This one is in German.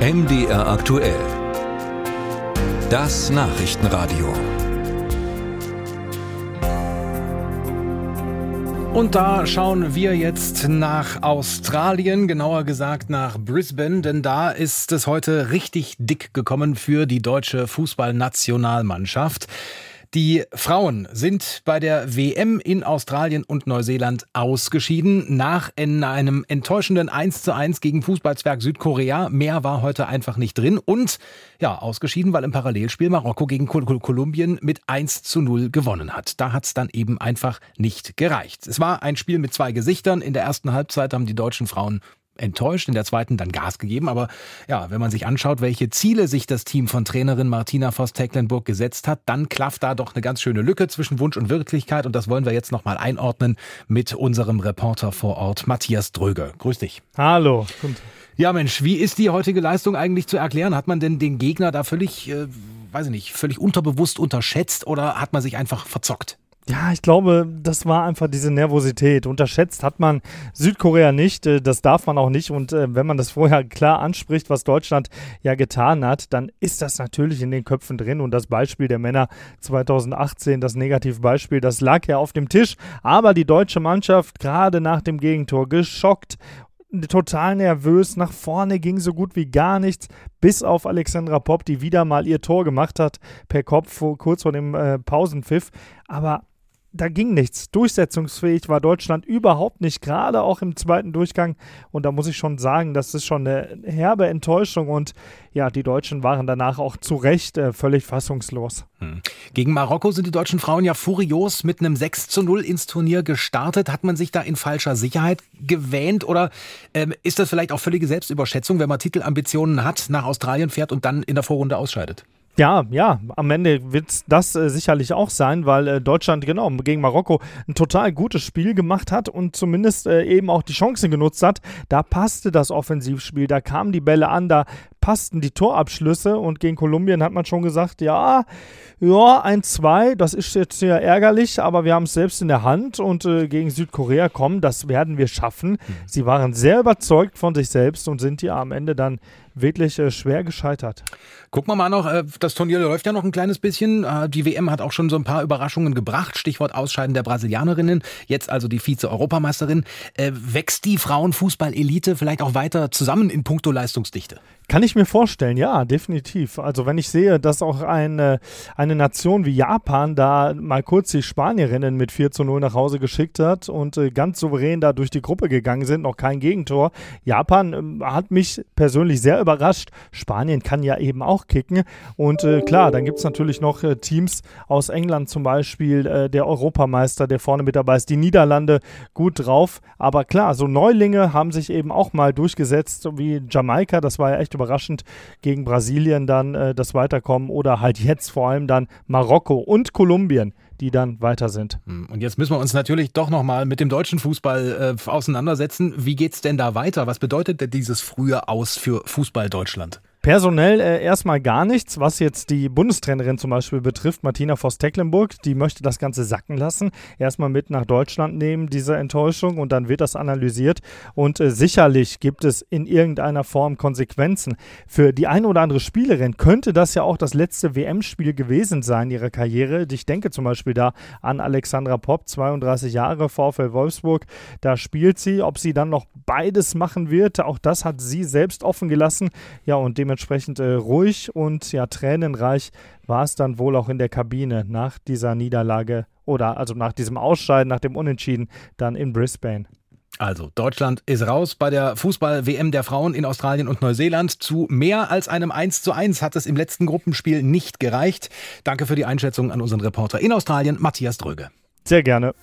MDR aktuell. Das Nachrichtenradio. Und da schauen wir jetzt nach Australien, genauer gesagt nach Brisbane, denn da ist es heute richtig dick gekommen für die deutsche Fußballnationalmannschaft. Die Frauen sind bei der WM in Australien und Neuseeland ausgeschieden nach einem enttäuschenden 1 zu 1 gegen Fußballzwerg Südkorea. Mehr war heute einfach nicht drin und ja, ausgeschieden, weil im Parallelspiel Marokko gegen Kolumbien mit 1 zu 0 gewonnen hat. Da hat es dann eben einfach nicht gereicht. Es war ein Spiel mit zwei Gesichtern. In der ersten Halbzeit haben die deutschen Frauen enttäuscht, in der zweiten dann Gas gegeben. Aber ja, wenn man sich anschaut, welche Ziele sich das Team von Trainerin Martina Voss-Tecklenburg gesetzt hat, dann klafft da doch eine ganz schöne Lücke zwischen Wunsch und Wirklichkeit. Und das wollen wir jetzt nochmal einordnen mit unserem Reporter vor Ort, Matthias Dröge. Grüß dich. Hallo. Ja, Mensch, wie ist die heutige Leistung eigentlich zu erklären? Hat man denn den Gegner da völlig, äh, weiß ich nicht, völlig unterbewusst unterschätzt oder hat man sich einfach verzockt? Ja, ich glaube, das war einfach diese Nervosität. Unterschätzt hat man Südkorea nicht, äh, das darf man auch nicht. Und äh, wenn man das vorher klar anspricht, was Deutschland ja getan hat, dann ist das natürlich in den Köpfen drin. Und das Beispiel der Männer 2018, das Negativbeispiel, das lag ja auf dem Tisch. Aber die deutsche Mannschaft gerade nach dem Gegentor geschockt total nervös. Nach vorne ging so gut wie gar nichts, bis auf Alexandra Popp, die wieder mal ihr Tor gemacht hat per Kopf kurz vor dem äh, Pausenpfiff. Aber da ging nichts. Durchsetzungsfähig war Deutschland überhaupt nicht, gerade auch im zweiten Durchgang. Und da muss ich schon sagen, das ist schon eine herbe Enttäuschung. Und ja, die Deutschen waren danach auch zu Recht äh, völlig fassungslos. Hm. Gegen Marokko sind die deutschen Frauen ja furios mit einem 6 zu 0 ins Turnier gestartet. Hat man sich da in falscher Sicherheit gewähnt oder ähm, ist das vielleicht auch völlige Selbstüberschätzung, wenn man Titelambitionen hat, nach Australien fährt und dann in der Vorrunde ausscheidet? Ja, ja, am Ende wird das äh, sicherlich auch sein, weil äh, Deutschland genau gegen Marokko ein total gutes Spiel gemacht hat und zumindest äh, eben auch die Chancen genutzt hat. Da passte das Offensivspiel, da kamen die Bälle an, da passten die Torabschlüsse und gegen Kolumbien hat man schon gesagt, ja, ja, ein 2, das ist jetzt ja ärgerlich, aber wir haben es selbst in der Hand und äh, gegen Südkorea kommen, das werden wir schaffen. Mhm. Sie waren sehr überzeugt von sich selbst und sind ja am Ende dann wirklich äh, schwer gescheitert. Gucken wir mal noch, äh, das Turnier läuft ja noch ein kleines bisschen. Äh, die WM hat auch schon so ein paar Überraschungen gebracht. Stichwort Ausscheiden der Brasilianerinnen, jetzt also die Vize-Europameisterin. Äh, wächst die Frauenfußball-Elite vielleicht auch weiter zusammen in puncto Leistungsdichte? Kann ich mir vorstellen, ja, definitiv. Also wenn ich sehe, dass auch eine, eine Nation wie Japan da mal kurz die Spanierinnen mit 4 zu 0 nach Hause geschickt hat und äh, ganz souverän da durch die Gruppe gegangen sind, noch kein Gegentor. Japan äh, hat mich persönlich sehr überrascht. Spanien kann ja eben auch kicken. Und äh, klar, dann gibt es natürlich noch äh, Teams aus England zum Beispiel, äh, der Europameister, der vorne mit dabei ist, die Niederlande gut drauf. Aber klar, so Neulinge haben sich eben auch mal durchgesetzt, wie Jamaika, das war ja echt überraschend gegen Brasilien dann äh, das Weiterkommen oder halt jetzt vor allem dann Marokko und Kolumbien die dann weiter sind. Hm, und jetzt müssen wir uns natürlich doch nochmal mit dem deutschen Fußball äh, auseinandersetzen. Wie geht es denn da weiter? Was bedeutet denn dieses frühe Aus für Fußball Deutschland? Personell äh, erstmal gar nichts, was jetzt die Bundestrainerin zum Beispiel betrifft, Martina Voss-Tecklenburg. Die möchte das Ganze sacken lassen, erstmal mit nach Deutschland nehmen, diese Enttäuschung, und dann wird das analysiert. Und äh, sicherlich gibt es in irgendeiner Form Konsequenzen. Für die eine oder andere Spielerin könnte das ja auch das letzte WM-Spiel gewesen sein ihrer Karriere. Ich denke zum Beispiel da an Alexandra Popp, 32 Jahre, VfL Wolfsburg. Da spielt sie. Ob sie dann noch beides machen wird, auch das hat sie selbst offen gelassen. Ja, und dem dementsprechend äh, ruhig und ja tränenreich war es dann wohl auch in der Kabine nach dieser Niederlage oder also nach diesem Ausscheiden, nach dem Unentschieden dann in Brisbane. Also, Deutschland ist raus bei der Fußball-WM der Frauen in Australien und Neuseeland. Zu mehr als einem 1 zu 1 hat es im letzten Gruppenspiel nicht gereicht. Danke für die Einschätzung an unseren Reporter in Australien, Matthias Dröge. Sehr gerne.